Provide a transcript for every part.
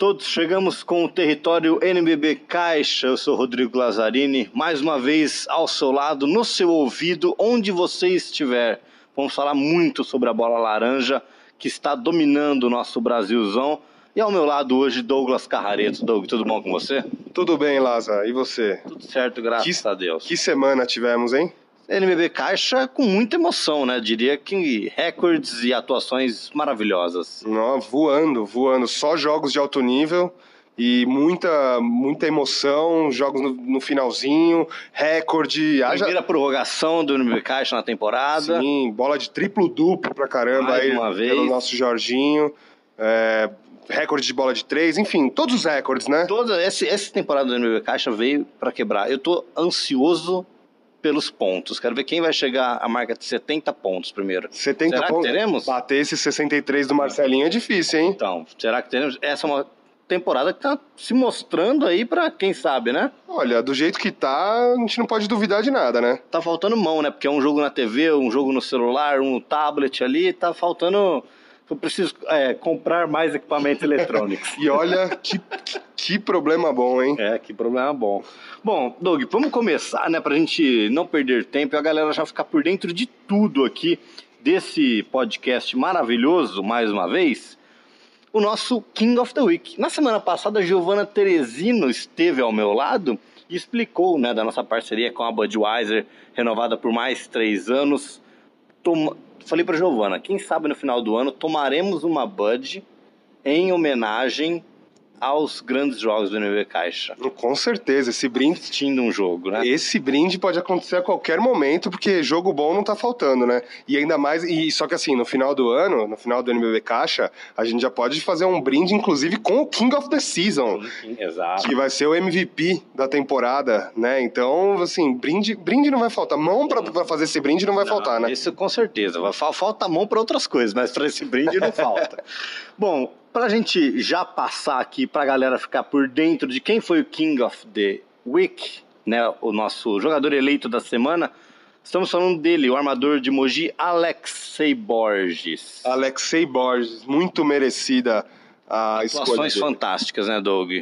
Olá, olá a todos. Chegamos com o território NBB Caixa. Eu sou Rodrigo Lazzarini, mais uma vez ao seu lado, no seu ouvido, onde você estiver. Vamos falar muito sobre a bola laranja que está dominando o nosso Brasilzão. E ao meu lado hoje, Douglas Carrareto. Doug, tudo bom com você? Tudo bem, Laza. E você? Tudo certo, graças Que- a Deus. Que semana tivemos, hein? NBB Caixa com muita emoção, né? Diria que recordes e atuações maravilhosas. Nó, voando, voando. Só jogos de alto nível e muita, muita emoção. Jogos no, no finalzinho, recorde. Haja- Primeira prorrogação do NBB Caixa na temporada. Sim, bola de triplo-duplo pra caramba Mais aí uma vez. pelo nosso Jorginho. É, recorde de bola de três, enfim, todos os recordes, né? Toda essa, essa temporada do NBB Caixa veio para quebrar. Eu tô ansioso pelos pontos. Quero ver quem vai chegar à marca de 70 pontos primeiro. 70 Será que pontos. teremos? Bater esse 63 do Marcelinho é difícil, hein? Então, será que teremos? Essa é uma temporada que tá se mostrando aí para quem sabe, né? Olha, do jeito que tá, a gente não pode duvidar de nada, né? Tá faltando mão, né? Porque é um jogo na TV, um jogo no celular, um tablet ali, tá faltando. Eu preciso é, comprar mais equipamentos eletrônicos. E olha que, que, problema bom, hein? É, que problema bom. Bom, Doug, vamos começar, né, pra gente não perder tempo e a galera já ficar por dentro de tudo aqui desse podcast maravilhoso, mais uma vez, o nosso King of the Week. Na semana passada, a Giovanna Teresino esteve ao meu lado e explicou, né, da nossa parceria com a Budweiser, renovada por mais três anos. Toma... Falei pra Giovanna, quem sabe no final do ano tomaremos uma Bud em homenagem aos grandes jogos do NB Caixa Com certeza, esse brinde. assistindo um jogo, né? Esse brinde pode acontecer a qualquer momento, porque jogo bom não tá faltando, né? E ainda mais, e só que assim, no final do ano, no final do NBB Caixa, a gente já pode fazer um brinde, inclusive, com o King of the Season. Exato. Que vai ser o MVP da temporada, né? Então, assim, brinde, brinde não vai faltar. Mão pra, pra fazer esse brinde não vai faltar, né? Isso com certeza. Falta mão para outras coisas, mas para esse brinde não falta. Bom, para a gente já passar aqui para a galera ficar por dentro de quem foi o King of the Week, né? O nosso jogador eleito da semana. Estamos falando dele, o armador de Mogi, Alexei Borges. Alexei Borges, muito merecida a escolha. Atuações fantásticas, né, Doug?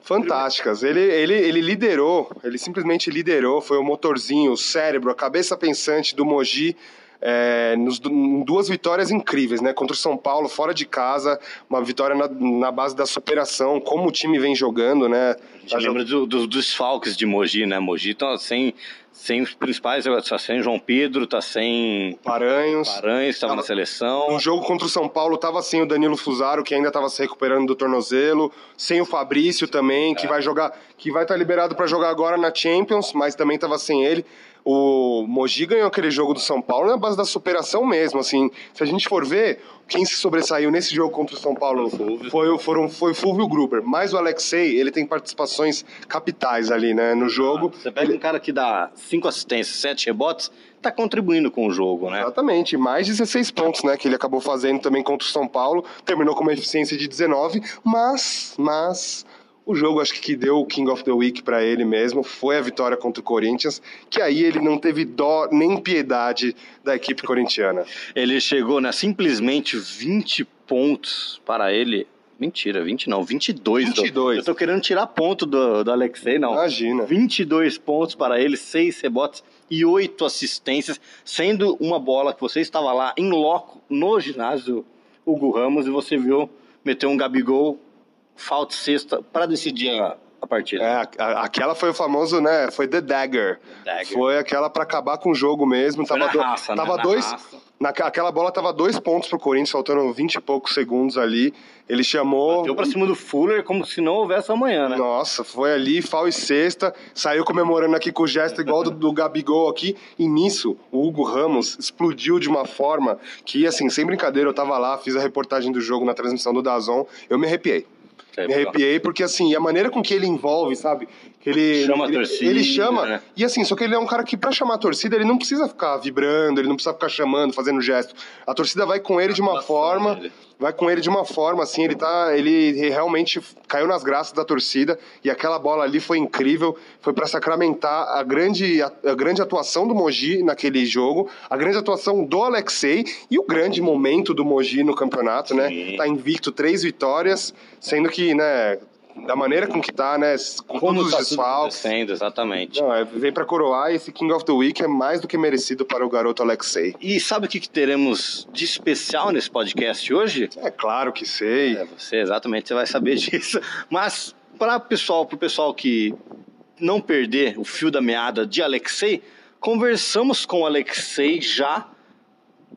Fantásticas. Ele, ele, ele liderou, ele simplesmente liderou, foi o motorzinho, o cérebro, a cabeça pensante do Mogi. É, nos em duas vitórias incríveis, né? Contra o São Paulo, fora de casa, uma vitória na, na base da superação, como o time vem jogando, né? A gente lembra do- do- dos desfalques de Mogi, né? Mogi tá sem, sem os principais, tá sem João Pedro, tá sem Paranhos. Paranhos, estava na seleção. No jogo contra o São Paulo, tava sem o Danilo Fusaro, que ainda estava se recuperando do tornozelo, sem o Fabrício também, que vai jogar, que vai estar liberado para jogar agora na Champions, mas também estava sem ele. O Mogi ganhou aquele jogo do São Paulo na base da superação mesmo, assim. Se a gente for ver, quem se sobressaiu nesse jogo contra o São Paulo foi, o- foram, foi o Fulvio Gruber. Mas o Alexei, ele tem participações capitais ali, né, no jogo. Você pega um cara que dá cinco assistências, sete rebotes, tá contribuindo com o jogo, né? Exatamente, mais 16 pontos, né, que ele acabou fazendo também contra o São Paulo, terminou com uma eficiência de 19, mas, mas o jogo acho que que deu o King of the Week pra ele mesmo foi a vitória contra o Corinthians, que aí ele não teve dó nem piedade da equipe corintiana. Ele chegou, né, simplesmente 20 pontos para ele. Mentira, 20 não, 22. Doug. 22. Eu tô querendo tirar ponto do, do Alexei, não. Imagina. 22 pontos para ele, 6 rebotes e 8 assistências, sendo uma bola que você estava lá em loco no ginásio Hugo Ramos e você viu meter um Gabigol, falta sexta para decidir a, a partida. É, a- aquela foi o famoso, né, foi The Dagger. Dagger. Foi aquela pra acabar com o jogo mesmo, Foi tava, na do- raça, né? tava Na dois, raça. na, aquela bola tava dois pontos pro Corinthians, faltando 20 e poucos segundos ali. Ele chamou Deu pra cima do Fuller como se não houvesse amanhã, né? Nossa, foi ali, fal e sexta, saiu comemorando aqui com o gesto igual do, do Gabigol aqui, e nisso o Hugo Ramos explodiu de uma forma que, assim, sem brincadeira, eu tava lá, fiz a reportagem do jogo na transmissão do Dazon, eu me arrepiei. É, Me arrepiei porque, assim, a maneira com que ele envolve, sabe? Ele Chama a ele, torcida, Ele chama. né? E assim, só que ele é um cara que, pra chamar a torcida, ele não precisa ficar vibrando, ele não precisa ficar chamando, fazendo gesto. A torcida vai com ele de uma Atuação forma. Vai com ele de uma forma, assim, ele tá. Ele realmente caiu nas graças da torcida. E aquela bola ali foi incrível. Foi pra sacramentar a grande, a, a grande atuação do Mogi naquele jogo, a grande atuação do Alexei e o grande momento do Mogi no campeonato, né? Sim. Tá invicto três vitórias, sendo que, né, da maneira com que tá, né, com Como todos tá os desfalques. acontecendo, exatamente. Não, é, vem pra coroar e esse King of the Week é mais do que merecido para o garoto Alexei. E sabe o que, que teremos de especial nesse podcast hoje? É claro que sei. É, você, exatamente, você vai saber disso. Mas, para o pessoal, pro pessoal que não perder o fio da meada de Alexei, conversamos com o Alexei já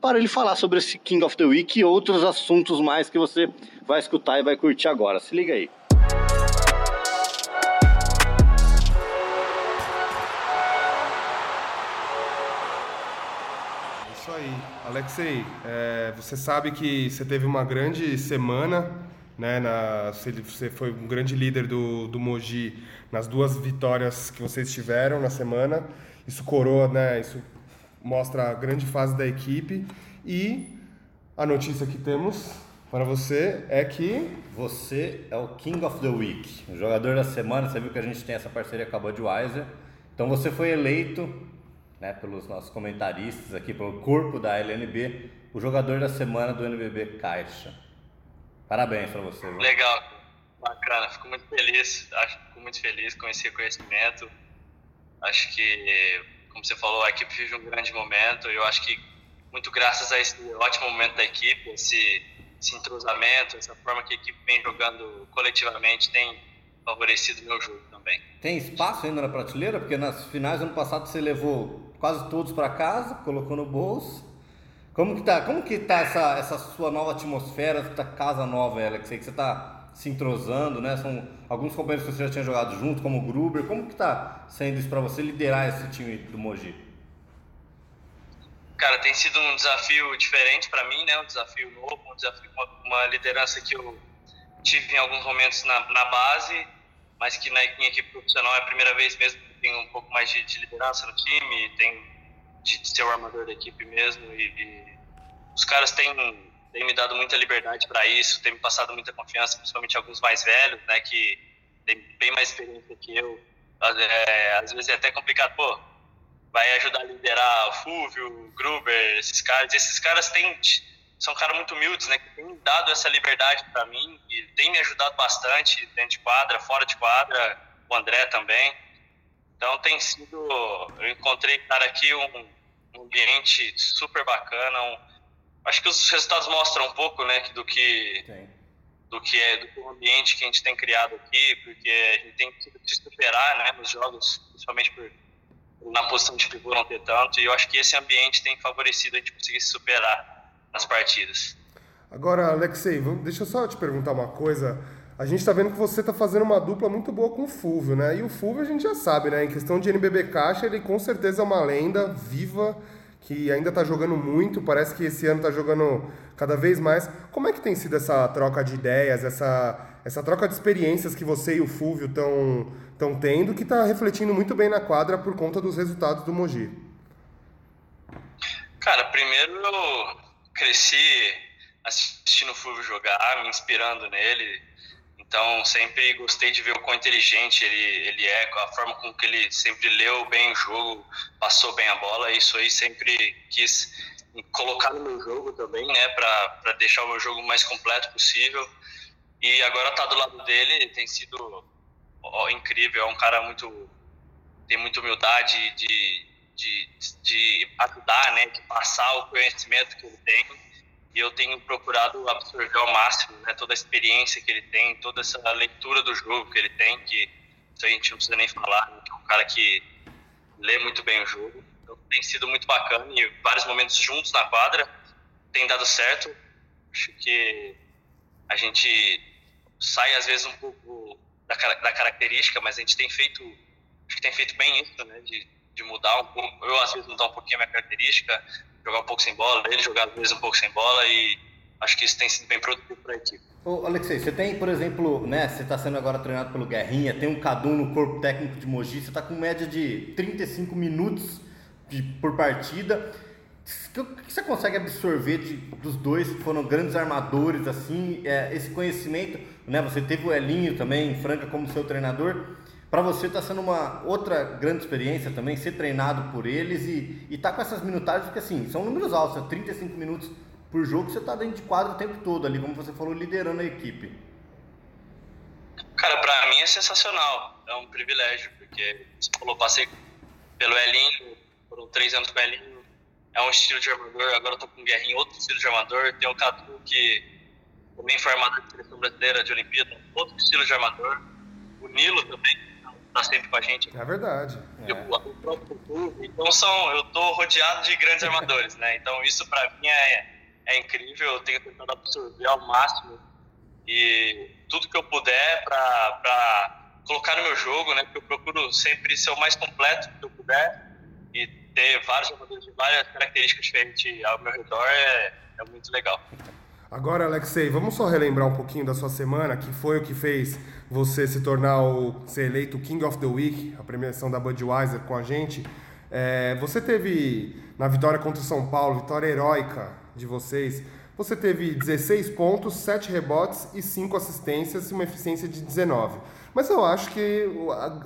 para ele falar sobre esse King of the Week e outros assuntos mais que você vai escutar e vai curtir agora. Se liga aí. Alexei, é, você sabe que você teve uma grande semana, né? Na, você, foi um grande líder do, do Mogi nas duas vitórias que vocês tiveram na semana. Isso coroa, né? Isso mostra a grande fase da equipe. E a notícia que temos para você é que Você é o King of the Week, o jogador da semana. Você viu que a gente tem essa parceria com a Budweiser. Então você foi eleito, né, pelos nossos comentaristas aqui, pelo corpo da LNB, o jogador da semana do NBB Caixa. Parabéns para você. viu? Legal, bacana, fico muito feliz, acho fico muito feliz com esse reconhecimento. Acho que, como você falou, a equipe vive um grande momento e eu acho que muito graças a esse ótimo momento da equipe, esse, esse entrosamento, essa forma que a equipe vem jogando coletivamente tem favorecido o meu jogo também. Tem espaço ainda na prateleira? Porque nas finais do ano passado você levou quase todos para casa, colocou no bolso. Como que tá, como que tá essa, essa sua nova atmosfera, essa casa nova, Alex? Sei que você tá se entrosando, né? São alguns companheiros que você já tinha jogado junto, como o Gruber. Como que tá sendo isso para você liderar esse time do Mogi? Cara, tem sido um desafio diferente para mim, né? Um desafio novo, um desafio, uma, uma liderança que eu tive em alguns momentos na, na base, mas que na minha equipe profissional é a primeira vez mesmo tenho um pouco mais de, de liderança no time, tem de, de ser o armador da equipe mesmo e, e os caras têm, têm me dado muita liberdade para isso, têm me passado muita confiança, principalmente alguns mais velhos, né? Que têm bem mais experiência que eu. É, às vezes é até complicado, pô, vai ajudar a liderar o Fúvio, o Gruber, esses caras. Esses caras têm, são caras muito humildes, né? Que têm dado essa liberdade para mim e têm me ajudado bastante dentro de quadra, fora de quadra, o André também. Então tem sido, eu encontrei, cara, aqui um, um ambiente super bacana. Um, acho que os resultados mostram um pouco, né, do que Tem. do que é do ambiente que a gente tem criado aqui, porque a gente tem que se superar, né, nos jogos, principalmente por na posição de pivô não ter tanto, e eu acho que esse ambiente tem favorecido a gente conseguir se superar nas partidas. Agora, Alexei, deixa eu só te perguntar uma coisa. A gente tá vendo que você tá fazendo uma dupla muito boa com o Fulvio, né? E o Fulvio a gente já sabe, né? Em questão de NBB Caixa, ele com certeza é uma lenda viva, que ainda tá jogando muito, parece que esse ano tá jogando cada vez mais. Como é que tem sido essa troca de ideias, essa, essa troca de experiências que você e o Fulvio estão tendo, que tá refletindo muito bem na quadra por conta dos resultados do Mogi? Cara, primeiro eu cresci assistindo o Fulvio jogar, me inspirando nele. Então sempre gostei de ver o quão inteligente ele, ele é, a forma com que ele sempre leu bem o jogo, passou bem a bola. Isso aí sempre quis colocar no meu jogo também, né, para deixar o meu jogo mais completo possível. E agora tá do lado dele tem sido ó, incrível. É um cara muito tem muita humildade de, de, de ajudar, né, de passar o conhecimento que ele tem. E eu tenho procurado absorver ao máximo, né, toda a experiência que ele tem, toda essa leitura do jogo que ele tem, que a gente não precisa nem falar, né, que é um cara que lê muito bem o jogo. Então tem sido muito bacana e vários momentos juntos na quadra tem dado certo. Acho que a gente sai às vezes um pouco da, da característica, mas a gente tem feito, acho que tem feito bem isso, né, de, de mudar um pouco. Eu às vezes mudar um pouquinho a minha característica, jogar um pouco sem bola, ele jogar às vezes um pouco sem bola e acho que isso tem sido bem produtivo para a equipe. Ô, Alexei, você tem, por exemplo, né, você está sendo agora treinado pelo Guerrinha, tem um Cadu no corpo técnico de Mogi, você está com média de 35 minutos de, por partida. O que você consegue absorver de, dos dois que foram grandes armadores, assim, é, esse conhecimento, né? Você teve o Elinho também, Franca, como seu treinador. Para você está sendo uma outra grande experiência também, ser treinado por eles e estar tá com essas minutagens, porque assim, são números altos, 35 minutos por jogo, você está dentro de quadro o tempo todo ali, como você falou, liderando a equipe. Cara, para mim é sensacional, é um privilégio, porque você falou, passei pelo Elinho, foram três anos com o Elinho, é um estilo de armador, agora eu tô com o Guerrinho, outro estilo de armador, tem o Cadu que também foi armador de seleção brasileira de Olimpíada, outro estilo de armador, o Nilo também, tá sempre com a gente. É verdade. É. O, próprio Então são, eu tô rodeado de grandes armadores, né? Então isso para mim é, é incrível, eu tenho tentado absorver ao máximo e tudo que eu puder para colocar no meu jogo, né? Porque eu procuro sempre ser o mais completo que eu puder e ter vários jogadores de várias características diferentes ao meu redor é, é muito legal. Agora, Alexei, vamos só relembrar um pouquinho da sua semana, que foi o que fez você se tornar o ser eleito King of the Week, a premiação da Budweiser com a gente. É, você teve na vitória contra o São Paulo, vitória heróica de vocês. Você teve 16 pontos, 7 rebotes e 5 assistências e uma eficiência de 19. Mas eu acho que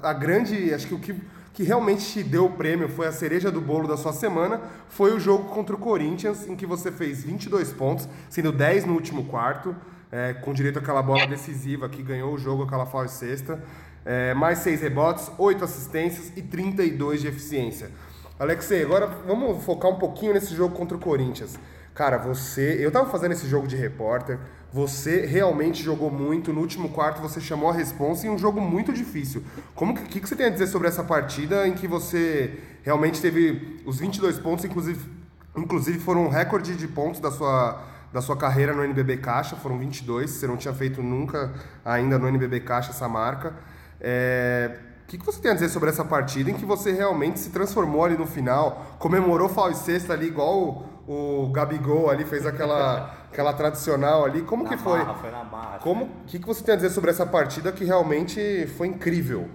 a, a grande, acho que o que que realmente te deu o prêmio, foi a cereja do bolo da sua semana, foi o jogo contra o Corinthians, em que você fez 22 pontos, sendo 10 no último quarto, é, com direito àquela bola decisiva que ganhou o jogo, aquela falsa sexta, é, mais 6 rebotes, 8 assistências e 32 de eficiência. Alexei, agora vamos focar um pouquinho nesse jogo contra o Corinthians. Cara, você. Eu tava fazendo esse jogo de repórter. Você realmente jogou muito. No último quarto você chamou a responsa em um jogo muito difícil. Como que, que você tem a dizer sobre essa partida em que você realmente teve os 22 pontos, inclusive, inclusive foram um recorde de pontos da sua, da sua carreira no NBB Caixa, foram 22. Você não tinha feito nunca ainda no NBB Caixa essa marca. É, o que, que você tem a dizer sobre essa partida em que você realmente se transformou ali no final, comemorou Fal e Sexta ali igual o Gabigol ali fez aquela, aquela tradicional ali. Como na que foi? Barra, foi na barra, Como o que, que você tem a dizer sobre essa partida que realmente foi incrível?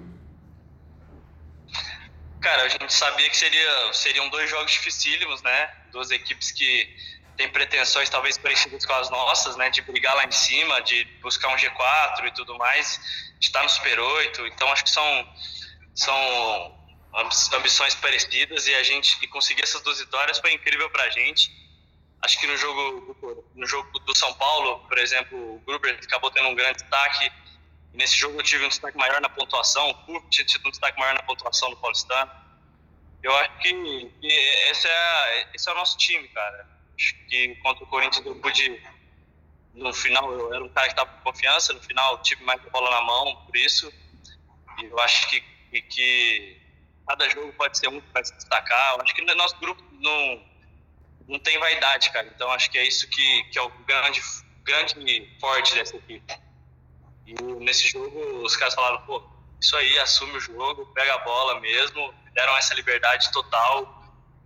Cara, a gente sabia que seria, seriam dois jogos dificílimos, né? Duas equipes que têm pretensões talvez parecidas com as nossas, né? De brigar lá em cima, de buscar um G4 e tudo mais, de estar no Super 8. Então acho que são, são ambições parecidas e a gente que conseguir essas duas vitórias foi incrível para a gente. Acho que no jogo no jogo do São Paulo, por exemplo, o Gruber acabou tendo um grande destaque. E nesse jogo eu tive um destaque maior na pontuação, o Kurt tinha tido um destaque maior na pontuação no Paulistano. Eu acho que, que esse, é, esse é o nosso time, cara. Acho que contra o Corinthians eu pude. No final, eu era um cara que estava com confiança, no final tive mais a bola na mão, por isso. E eu acho que, que cada jogo pode ser um que vai se destacar. Eu acho que no nosso grupo não, não tem vaidade, cara. Então acho que é isso que, que é o grande, grande forte dessa equipe. E nesse jogo os caras falaram, pô, isso aí, assume o jogo, pega a bola mesmo, deram essa liberdade total.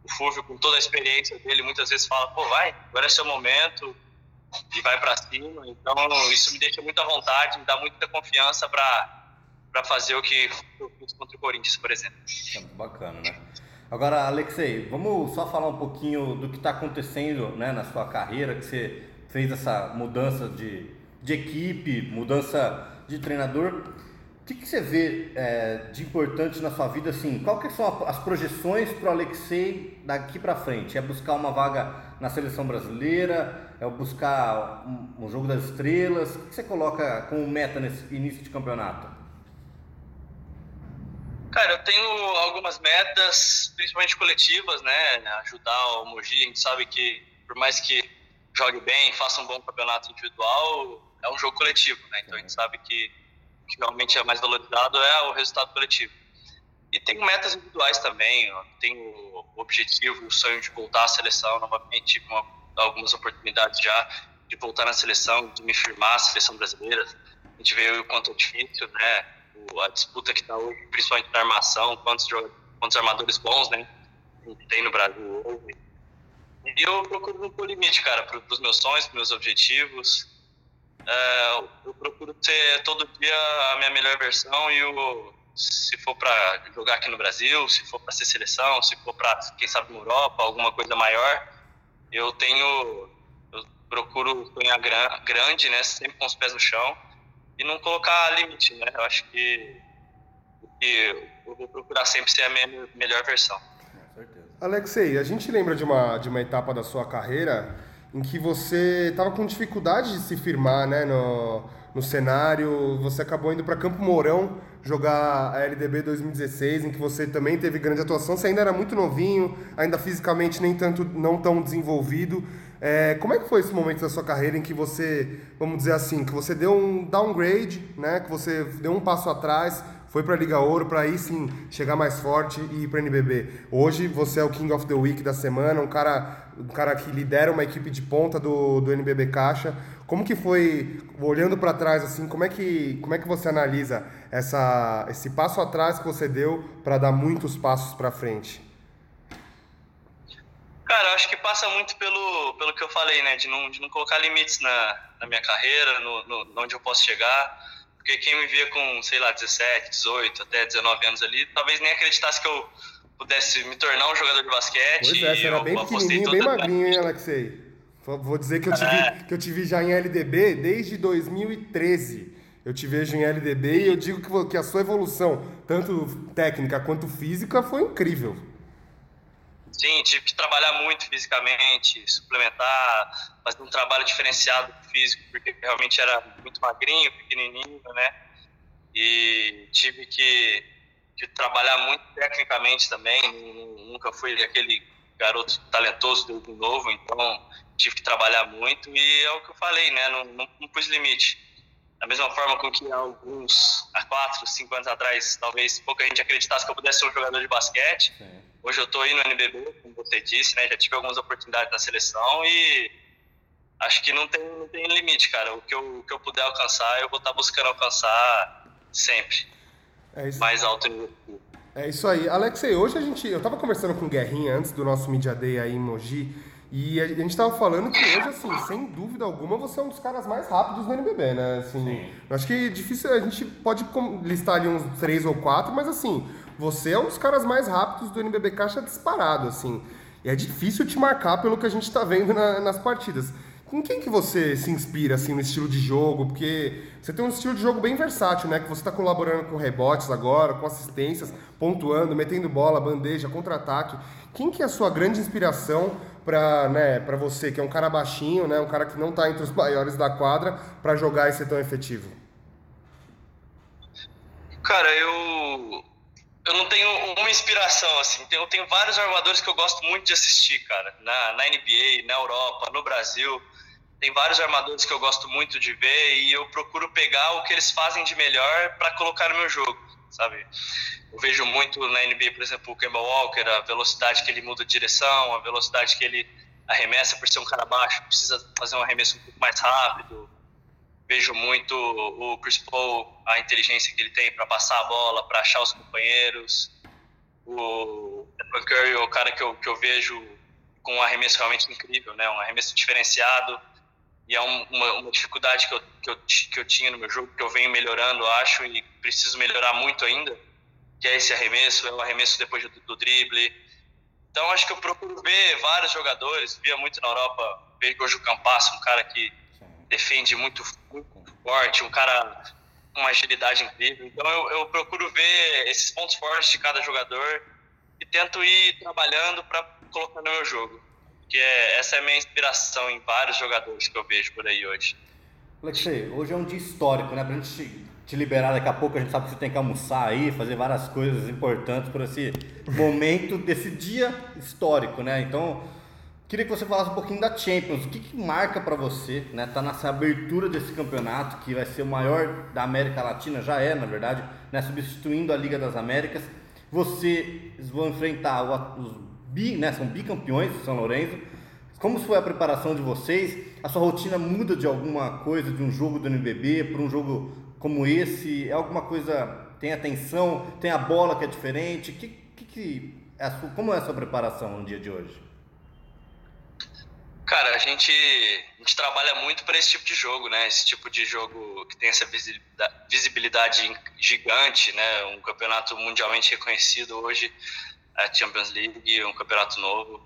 O Fúvio, com toda a experiência dele, muitas vezes fala, pô, vai, agora é seu momento, e vai para cima. Então, isso me deixa muito à vontade, me dá muita confiança para fazer o que eu fiz contra o Corinthians, por exemplo. É bacana, né? Agora, Alexei, vamos só falar um pouquinho do que está acontecendo né, na sua carreira, que você fez essa mudança de, de equipe, mudança de treinador. Que, que você vê é, de importante na sua vida? Assim, qual que são as projeções para o Alexei daqui para frente? É buscar uma vaga na seleção brasileira? É buscar um, um jogo das estrelas? O que você coloca como meta nesse início de campeonato? Cara, eu tenho algumas metas, principalmente coletivas, né? Ajudar o Mogi. A gente sabe que, por mais que jogue bem, faça um bom campeonato individual, é um jogo coletivo, né? Então a gente sabe que que realmente é mais valorizado é o resultado coletivo. E tenho metas individuais também. Tenho o objetivo, o sonho de voltar à seleção novamente. Tive algumas oportunidades já de voltar na seleção, de me firmar a seleção brasileira. A gente vê o quanto é difícil, né? a disputa que está hoje, principalmente na armação, quantos, quantos armadores bons, né? Tem no Brasil hoje. E eu procuro não limite, cara, para os meus sonhos, para meus objetivos. É, eu procuro ter todo dia a minha melhor versão e o, se for para jogar aqui no Brasil, se for para ser seleção, se for para, quem sabe, na Europa, alguma coisa maior, eu tenho, eu procuro sonhar grande, né, sempre com os pés no chão e não colocar limite, né, eu acho que, que eu vou procurar sempre ser a minha melhor versão. Alexei, a gente lembra de uma, de uma etapa da sua carreira em que você estava com dificuldade de se firmar né, no, no cenário, você acabou indo para Campo Mourão jogar a LDB 2016, em que você também teve grande atuação, você ainda era muito novinho, ainda fisicamente nem tanto, não tão desenvolvido. É, como é que foi esse momento da sua carreira em que você, vamos dizer assim, que você deu um downgrade, né, que você deu um passo atrás, foi para a Liga Ouro para aí sim chegar mais forte e ir para NBB. Hoje você é o King of the Week da semana, um cara, um cara que lidera uma equipe de ponta do, do NBB Caixa. Como que foi, olhando para trás assim, como é que como é que você analisa essa esse passo atrás que você deu para dar muitos passos para frente? Cara, acho que passa muito pelo, pelo que eu falei, né? De não, de não colocar limites na, na minha carreira, no, no, onde eu posso chegar porque quem me via com, sei lá, 17, 18, até 19 anos ali, talvez nem acreditasse que eu pudesse me tornar um jogador de basquete. Pois é, você era bem pequenininho, bem magrinho, hein, Alexei? Vou dizer que eu, te é. vi, que eu te vi já em LDB desde 2013. Eu te vejo em LDB e eu digo que, que a sua evolução, tanto técnica quanto física, foi incrível. Sim, tive que trabalhar muito fisicamente, suplementar, fazer um trabalho diferenciado físico, porque realmente era muito magrinho, pequenininho, né? E tive que, que trabalhar muito tecnicamente também, nunca fui aquele garoto talentoso do novo, então tive que trabalhar muito e é o que eu falei, né? Não, não, não pus limite. Da mesma forma com que alguns, há quatro, cinco anos atrás, talvez pouca gente acreditasse que eu pudesse ser um jogador de basquete. Sim Hoje eu estou aí no NBB, como você disse, né? Já tive algumas oportunidades na seleção e acho que não tem, não tem limite, cara. O que, eu, o que eu puder alcançar, eu vou estar tá buscando alcançar sempre. É isso. Mais alto nível. É isso aí. Alexei, hoje a gente. Eu estava conversando com o Guerrinha antes do nosso Media Day aí em Mogi. E a gente estava falando que hoje, assim, sem dúvida alguma, você é um dos caras mais rápidos do NBB, né? Assim, Sim. acho que é difícil, a gente pode listar ali uns três ou quatro, mas assim, você é um dos caras mais rápidos do NBB Caixa disparado, assim. E é difícil te marcar pelo que a gente está vendo na, nas partidas. Com quem que você se inspira, assim, no estilo de jogo? Porque você tem um estilo de jogo bem versátil, né? Que você está colaborando com rebotes agora, com assistências, pontuando, metendo bola, bandeja, contra-ataque. Quem que é a sua grande inspiração para né, você, que é um cara baixinho, né? Um cara que não está entre os maiores da quadra, para jogar e ser tão efetivo? Cara, eu eu não tenho uma inspiração, assim. Eu tenho vários armadores que eu gosto muito de assistir, cara. Na, na NBA, na Europa, no Brasil. Tem vários armadores que eu gosto muito de ver e eu procuro pegar o que eles fazem de melhor para colocar no meu jogo, sabe? Eu vejo muito na NBA, por exemplo, o Kemba Walker, a velocidade que ele muda de direção, a velocidade que ele arremessa por ser um cara baixo, precisa fazer um arremesso um pouco mais rápido vejo muito o Chris Paul, a inteligência que ele tem para passar a bola, para achar os companheiros. O Stephen Curry é o cara que eu, que eu vejo com um arremesso realmente incrível, né? um arremesso diferenciado. E é um, uma, uma, dificuldade que eu, que, eu, que eu tinha no meu jogo, que eu venho melhorando, acho, e preciso melhorar muito ainda, que é esse arremesso, é o arremesso depois do, do drible. Então, acho que eu procuro ver vários jogadores, via muito na Europa, vejo hoje o Campasso, um cara que defende muito, forte, um cara com uma agilidade incrível. Então eu, eu procuro ver esses pontos fortes de cada jogador e tento ir trabalhando para colocar no meu jogo. Que é, essa é a minha inspiração em vários jogadores que eu vejo por aí hoje. Alexei, hoje é um dia histórico, né? Pra gente te liberar daqui a pouco, a gente sabe que você tem que almoçar aí, fazer várias coisas importantes por esse momento desse dia histórico, né? Então, Queria que você falasse um pouquinho da Champions. O que, que marca para você, né? Tá nessa abertura desse campeonato que vai ser o maior da América Latina, já é, na verdade, né? Substituindo a Liga das Américas. Vocês vão enfrentar os bi, né? São bicampeões do São Lourenço. Como foi a preparação de vocês? A sua rotina muda de alguma coisa de um jogo do NBB para um jogo como esse? É alguma coisa? Tem atenção? Tem a bola que é diferente? Que, que, que é sua, como é a sua preparação no dia de hoje? Cara, a gente, a gente trabalha muito para esse tipo de jogo, né? Esse tipo de jogo que tem essa visibilidade gigante, né? Um campeonato mundialmente reconhecido hoje, a Champions League, um campeonato novo.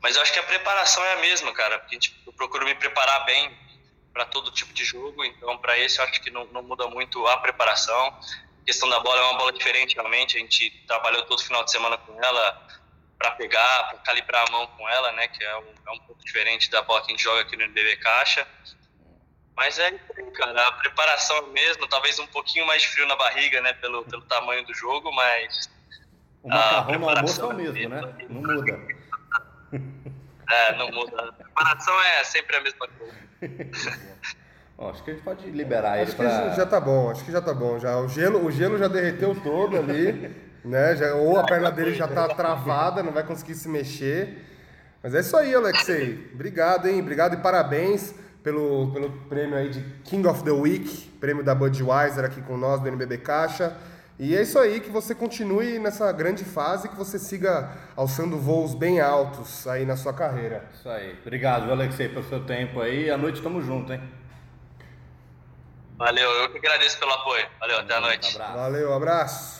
Mas eu acho que a preparação é a mesma, cara. Porque gente, eu procuro me preparar bem para todo tipo de jogo, então para esse eu acho que não, não muda muito a preparação. A questão da bola é uma bola diferente, realmente. A gente trabalhou todo final de semana com ela para pegar, para calibrar a mão com ela, né? Que é um, é um pouco diferente da bola que a gente joga aqui no NBB Caixa. Mas é cara, a preparação é mesmo, talvez um pouquinho mais de frio na barriga, né? Pelo, pelo tamanho do jogo, mas. O macarrão no almoço é o mesmo, né? Não muda. É, não muda. A preparação é sempre a mesma coisa. Ó, acho que a gente pode liberar ele Acho que pra... já tá bom, acho que já tá bom. Já, o, gelo, o gelo já derreteu todo ali, né? Já, ou a perna dele já tá travada, não vai conseguir se mexer. Mas é isso aí, Alexei. Obrigado, hein? Obrigado e parabéns pelo, pelo prêmio aí de King of the Week, prêmio da Budweiser aqui com nós do NBB Caixa. E é isso aí, que você continue nessa grande fase, que você siga alçando voos bem altos aí na sua carreira. Isso aí. Obrigado, Alexei, pelo seu tempo aí. À noite tamo junto, hein? Valeu, eu que agradeço pelo apoio. Valeu, até a noite. Valeu, abraço.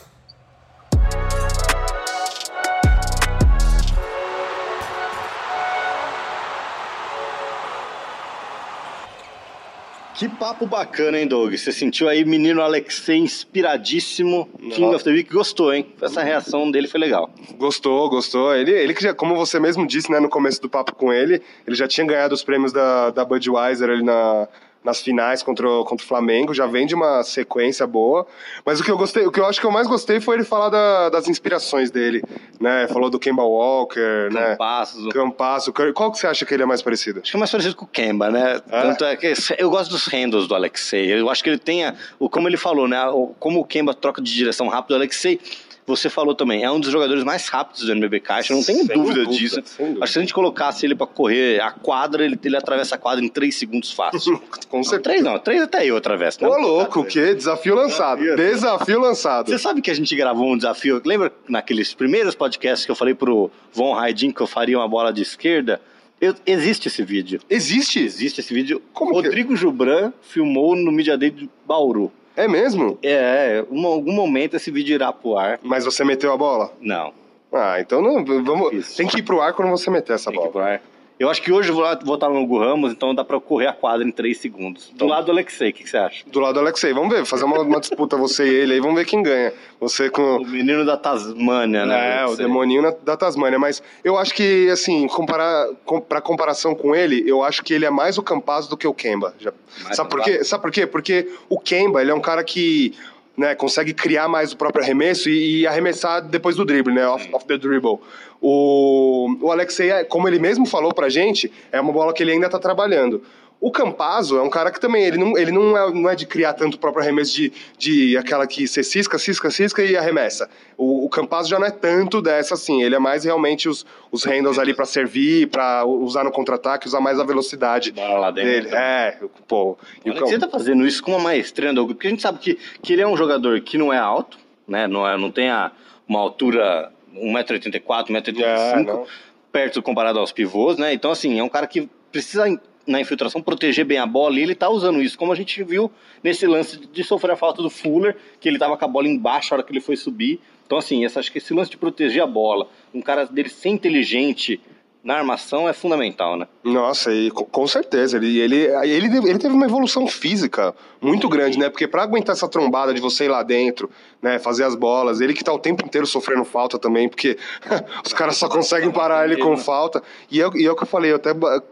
Que papo bacana, hein, Doug? Você sentiu aí menino Alexei inspiradíssimo, King of the Week, gostou, hein? Essa reação dele foi legal. Gostou, gostou. Ele, ele que já, como você mesmo disse, né, no começo do papo com ele, ele já tinha ganhado os prêmios da, da Budweiser ali na, nas finais contra o, contra o Flamengo, já vem de uma sequência boa. Mas o que eu gostei, o que eu acho que eu mais gostei foi ele falar da- das inspirações dele, né? Falou do Kemba Walker, né? Campasso. Campasso. Qual que você acha que ele é mais parecido? Acho que é mais parecido com o Kemba, né? É? Tanto é que eu gosto dos handles do Alexei. Eu acho que ele tem, a- o, como ele falou, né? Como o Kemba troca de direção rápido, o Alexei, você falou também, é um dos jogadores mais rápidos do NBB Caixa, não tenho dúvida, dúvida, disso. dúvida. Acho que se a gente colocasse ele pra correr a quadra, ele, ele atravessa a quadra em 3 segundos fácil. Com Não, certeza. três não, três até eu atravesso. né? Ô, louco, o quê? Desafio lançado. Desafio lançado. Você sabe que a gente gravou um desafio, lembra naqueles primeiros podcasts que eu falei pro Von Haidin que eu faria uma bola de esquerda? Eu- existe esse vídeo. Existe? Existe esse vídeo. Como que- Rodrigo Jubran filmou no Media Day de Bauru. É mesmo? É, em algum momento esse vídeo irá pro ar. Mas você meteu a bola? Não, Ah, então não, vamos. Isso. Tem que ir pro ar quando você meter essa tem que ir bola. pro ar. Eu acho que hoje eu vou, vou estar no Hugo Ramos, então dá pra correr a quadra em 3 segundos. Do Então. lado do Alexei, o que, que você acha? Do lado do Alexei, vamos ver, fazer uma, uma disputa você e ele aí, vamos ver quem ganha. Você com. O menino da Tasmânia, né? É, o demoninho na- da Tasmânia, mas eu acho que, assim, comparar, com, pra comparação com ele, eu acho que ele é mais o Campazzo do que o Kemba. Já- sabe por quê? Sabe por quê? Porque o Kemba, ele é um cara que né, consegue criar mais o próprio arremesso e, e arremessar depois do drible, né, off, off the dribble. O, o Alexei, como ele mesmo falou pra gente, é uma bola que ele ainda tá trabalhando. O Campazzo é um cara que também, ele não, ele não, é, não é de criar tanto o próprio arremesso de, de aquela que você cisca, cisca, cisca e arremessa. O, o Campazzo já não é tanto dessa assim, ele é mais realmente os, os handles ali pra servir, pra usar no contra-ataque, usar mais a velocidade Bola lá dentro. dele. É, pô. E O o Alexei Cam- tá fazendo isso com uma maestria, Doug, porque a gente sabe que, que ele é um jogador que não é alto, né? Não, é, não tem a, uma altura 1,84m, 1,85m, É, não. perto comparado aos pivôs, né? Então, assim, é um cara que precisa, na infiltração, proteger bem a bola e ele tá usando isso, como a gente viu nesse lance de sofrer a falta do Fuller, que ele tava com a bola embaixo na hora que ele foi subir. Então, assim, essa, acho que esse lance de proteger a bola, um cara dele ser inteligente na armação é fundamental, né? Nossa, e com, certeza. Ele, ele, ele, ele teve uma evolução física muito grande, né? Porque pra aguentar essa trombada de você ir lá dentro, né? Fazer as bolas, ele que tá o tempo inteiro sofrendo falta também, porque os caras só conseguem parar ele com falta. E é, e é o que eu falei, eu até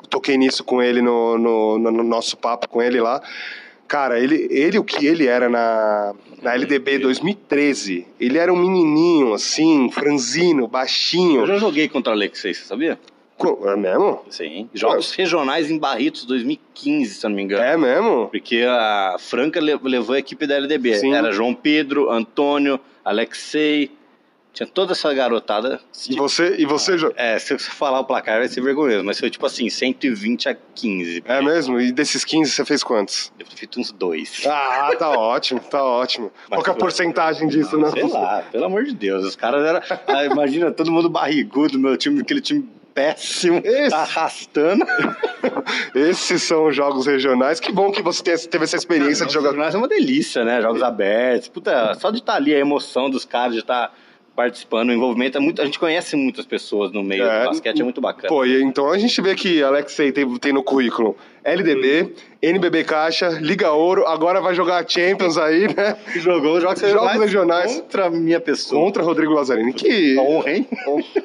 toquei nisso com ele no, no, no- no nosso papo com ele lá. Cara, ele, ele o que ele era na, na LDB 2013, ele era um menininho, assim, franzino, baixinho. Eu já joguei contra o Alexei, você sabia? É mesmo? Sim. Jogos regionais em Barritos 2015, se eu não me engano. É mesmo? Porque a Franca le- levou a equipe da LDB. Sim. Era João Pedro, Antônio, Alexei. Tinha toda essa garotada. E você, e você jo- É, se eu falar o placar vai ser vergonhoso, mas foi tipo assim, 120 a 15. É mesmo? E desses 15 você fez quantos? Ter feito uns dois. Ah, tá ótimo, tá ótimo. Mas Qual que é a porcentagem disso, né? Sei lá, pelo amor de Deus. Os caras eram. Ah, imagina todo mundo barrigudo, meu time, aquele time péssimo, Esse- tá arrastando. Esses são os jogos regionais. Que bom que você te- teve essa experiência de jogar. Nós é uma delícia, né? Jogos abertos. Puta, só de estar ali, a emoção dos caras, de estar participando, o envolvimento é muito. A gente conhece muitas pessoas no meio É. do basquete, é muito bacana. Pô, então a gente vê que Alexei tem, tem no currículo LDB, NBB Caixa, Liga Ouro, agora vai jogar a Champions aí, né? jogou jogos, Jogos regionais. contra a minha pessoa. Contra Rodrigo Lazzarini. Que. Honra, hein?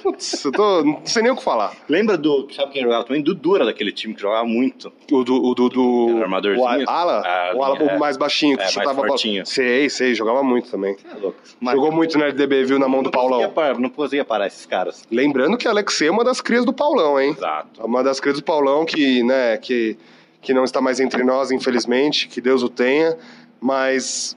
Putz, eu tô. Não sei nem o que falar. Lembra do. Sabe quem jogava também? Dudu era daquele time que jogava muito. O do. O do, do o armadorzinho? o ala? Ah, o ala é. mais baixinho, que É, mais chutava a bola. fortinho. Sei, sei, jogava muito também. É louco. Jogou muito no LDB, viu, na mão do Paulão. parar- não conseguia parar esses caras. Lembrando que Alexei é uma das crias do Paulão, hein? Exato. Uma das crias do Paulão que, né, que, que não está mais entre nós, infelizmente, que Deus o tenha, mas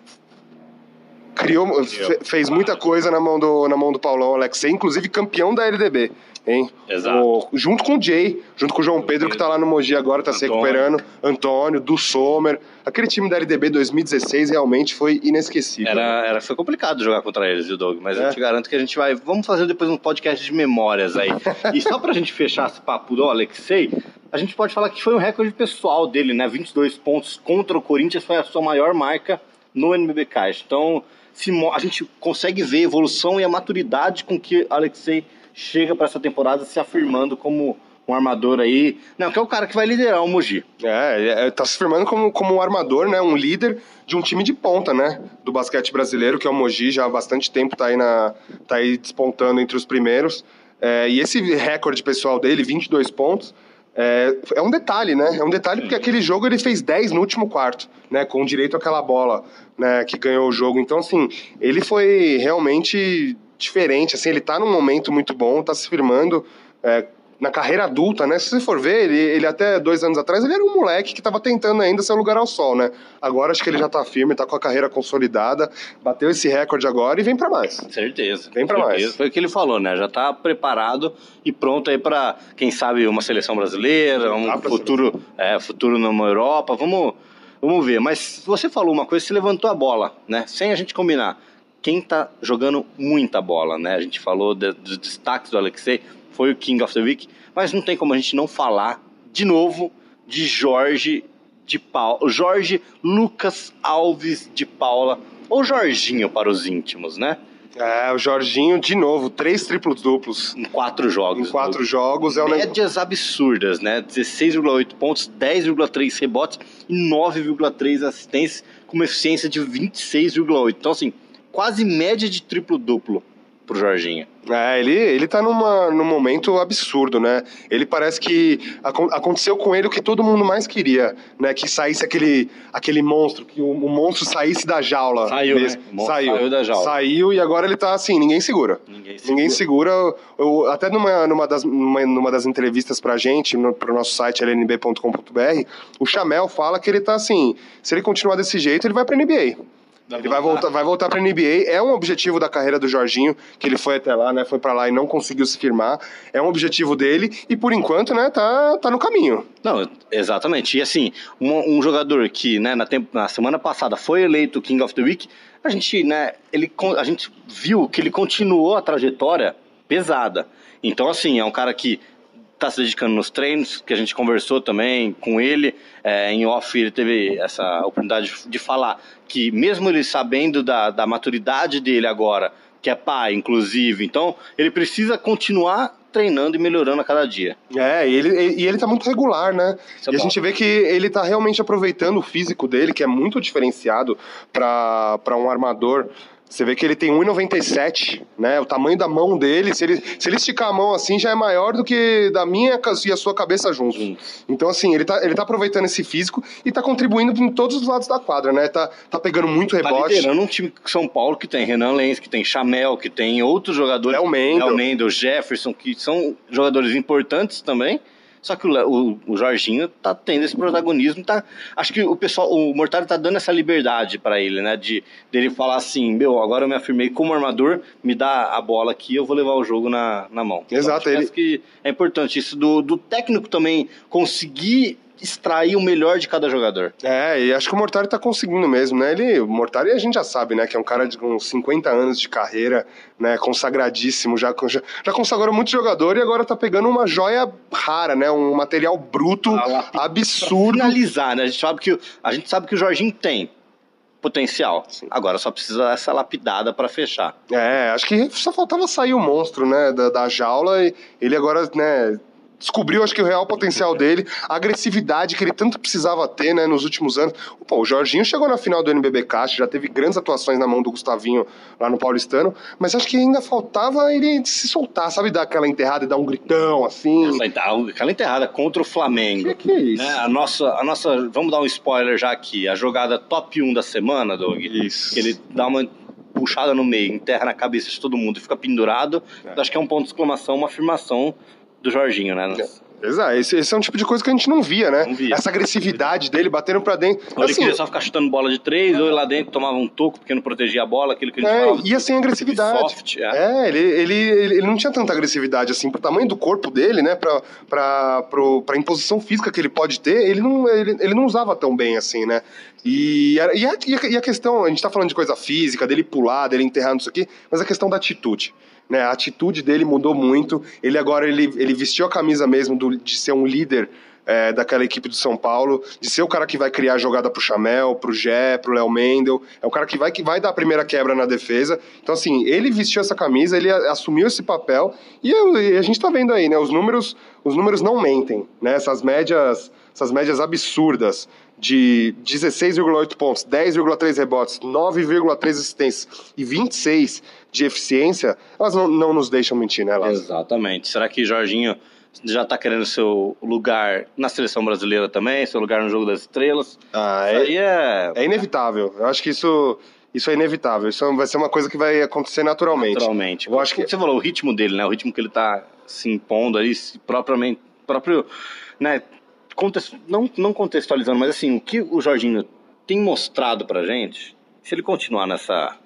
criou, fe- fez muita coisa na mão do, na mão do Paulão, Alexei, inclusive campeão da LDB, hein? Exato. O- junto com o Jay, junto com o João Pedro, que tá lá no Mogi agora, tá se Antônio. recuperando, Antônio, do Sommer. Aquele time da LDB 2016 realmente foi inesquecível. Era, era, foi complicado jogar contra eles, viu, Doug? Mas É. eu te garanto que a gente vai. Vamos fazer depois um podcast de memórias aí. e só pra gente fechar esse papo do Alexei, a gente pode falar que foi um recorde pessoal dele, né? 22 pontos contra o Corinthians foi a sua maior marca no NBB Caixa. Então, se a gente consegue ver a evolução e a maturidade com que Alexei chega pra essa temporada se afirmando como um armador aí. Não, que é o cara que vai liderar o Mogi. É, é, tá se firmando como, como um armador, né? Um líder de um time de ponta, né? Do basquete brasileiro, que é o Mogi, já há bastante tempo tá aí, na, tá aí despontando entre os primeiros. É, e esse recorde pessoal dele, 22 pontos, é, é um detalhe, né? É um detalhe porque aquele jogo ele fez 10 no último quarto, né? Com direito àquela bola, né? Que ganhou o jogo. Então, assim, ele foi realmente diferente, assim, ele tá num momento muito bom, tá se firmando. é, na carreira adulta, né? Se você for ver, ele, ele até dois anos atrás, ele era um moleque que estava tentando ainda seu lugar ao sol, né? Agora acho que ele já tá firme, tá com a carreira consolidada, bateu esse recorde agora e vem para mais. Certeza. Vem pra certeza. mais. Foi o que ele falou, né? Já tá preparado e pronto aí pra, quem sabe, uma seleção brasileira, um Tá futuro, é, futuro numa Europa. Vamos, vamos ver. Mas você falou uma coisa, você levantou a bola, né? Sem a gente combinar. Quem tá jogando muita bola, né? A gente falou de- dos destaques do Alexei, foi o King of the Week, mas não tem como a gente não falar de novo de Jorge de Paula, Jorge Lucas Alves de Paula, ou Jorginho para os íntimos, né? É, o Jorginho, de novo, três triplos duplos Em quatro jogos. em quatro jogos. É um. Médias absurdas, né? 16,8 pontos, 10,3 rebotes e 9,3 assistências, com uma eficiência de 26,8. Então, assim, quase média de triplo-duplo pro Jorginho. É, ele, ele tá numa, num momento absurdo, né? Ele parece que acon- aconteceu com ele o que todo mundo mais queria, né? Que saísse aquele, aquele monstro, que o, o monstro saísse da jaula. Saiu, mesmo. né? Monstro saiu da jaula. Saiu e agora ele tá assim, ninguém segura. Ninguém Ninguém segura. Eu, até numa, numa, das, numa, numa das entrevistas pra gente, no, pro nosso site lnb.com.br, o Chamel fala que ele tá assim, se ele continuar desse jeito, ele vai pra NBA. Ele vai voltar, vai voltar para NBA. É um objetivo da carreira do Jorginho, que ele foi até lá, né? Foi para lá e não conseguiu se firmar. É um objetivo dele e por enquanto, né? Tá, tá no caminho. Não, exatamente. E assim, um, um jogador que né, na, na semana passada foi eleito King of the Week, a gente, né, ele, a gente viu que ele continuou a trajetória pesada. Então, assim, é um cara que está se dedicando nos treinos, que a gente conversou também com ele. é, em off, ele teve essa oportunidade de, falar que, mesmo ele sabendo da, da maturidade dele agora, que é pai, inclusive, então ele precisa continuar treinando e melhorando a cada dia. É, e ele, e ele tá muito regular, né? É e a gente vê que ele tá realmente aproveitando o físico dele, que é muito diferenciado para um armador. Você vê que ele tem 1,97, né? O tamanho da mão dele, se ele, se ele esticar a mão assim, já é maior do que da minha e a sua cabeça juntos. Juntos. Então, assim, ele tá, ele tá aproveitando esse físico e tá contribuindo em todos os lados da quadra, né? Tá, tá pegando muito Tá rebote. liderando um time São Paulo que tem Renan Lenz, que tem Chamel, que tem outros jogadores. Léo Mendel. Léo Mendel, Jefferson, que são jogadores importantes também. Só que o, o- o Jorginho tá tendo esse protagonismo, tá? Acho que o pessoal, o Mortari tá dando essa liberdade pra ele, né? De dele falar assim, meu, agora eu me afirmei como armador, me dá a bola aqui, eu vou levar o jogo na, na mão. Então, Exato, acho que ele- acho que é importante isso do, do técnico também conseguir extrair o melhor de cada jogador. É, e acho que o Mortari tá conseguindo mesmo, né? Ele, o Mortari a gente já sabe, né? Que é um cara de uns 50 anos de carreira, né? Consagradíssimo, já, já, já consagrou muito jogador e agora tá pegando uma joia rara, né? Um material bruto, Ah, Pra absurdo. finalizar, né? A gente sabe que, o- a gente sabe que o Jorginho tem potencial. Agora só precisa dessa lapidada pra fechar. É, acho que só faltava sair o monstro, né, da, da jaula e ele agora, né, descobriu, acho que o real potencial dele, a agressividade que ele tanto precisava ter, né, nos últimos anos. Pô, o Jorginho chegou na final do NBB Caixa, já teve grandes atuações na mão do Gustavinho lá no Paulistano, mas acho que ainda faltava ele se soltar, sabe, dar aquela enterrada e dar um gritão, assim. Aquela enterrada contra o Flamengo. Que que é isso? Né, a, nossa, a nossa. Vamos dar um spoiler já aqui. A jogada top 1 da semana, Doug. Isso. Ele dá uma puxada no meio, enterra na cabeça de todo mundo e fica pendurado. Acho que é um ponto de exclamação, uma afirmação do Jorginho, né? Exato, esse, esse é um tipo de coisa que a gente não via, né? Não via. Essa agressividade dele batendo pra dentro. Ou ele Assim, queria só ficar chutando bola de três, ou ele lá dentro tomava um toco porque não protegia a bola, aquilo que a gente É, falava. ia sem agressividade. Soft, é. É, ele, ele, ele, ele não tinha tanta agressividade assim, pro tamanho do corpo dele, né? Pra, pra, pro, pra imposição física que ele pode ter, ele não, ele, ele não usava tão bem assim, né? E, era- e, a, e a- questão, a gente tá falando de coisa física, dele pular, dele enterrar isso aqui, mas a questão da atitude. Né, a atitude dele mudou muito. Ele agora ele, ele vestiu a camisa mesmo do- de ser um líder é, daquela equipe do São Paulo, de ser o cara que vai criar a jogada pro Chamel, pro Gé, pro Léo Mendel. É o cara que vai, que vai dar a primeira quebra na defesa. Então, assim, ele vestiu essa camisa, ele assumiu esse papel e, eu- e a gente tá vendo aí, né? Os números, os números não mentem, né? Essas médias, essas médias absurdas de 16,8 pontos, 10,3 rebotes, 9,3 assistências e 26 de eficiência, elas não, não nos deixam mentir, né, Lázaro? Exatamente. Será que Jorginho já tá querendo seu lugar na seleção brasileira também, seu lugar no jogo das estrelas? Ah, Isso é, aí é É inevitável. Eu acho que isso, isso é inevitável. Isso vai ser uma coisa que vai acontecer naturalmente. naturalmente. Eu acho que- Você falou o ritmo dele, né? O ritmo que ele tá se impondo aí, propriamente, próprio, né? Não, não contextualizando, mas assim, o que o Jorginho tem mostrado pra gente, se ele continuar nessa,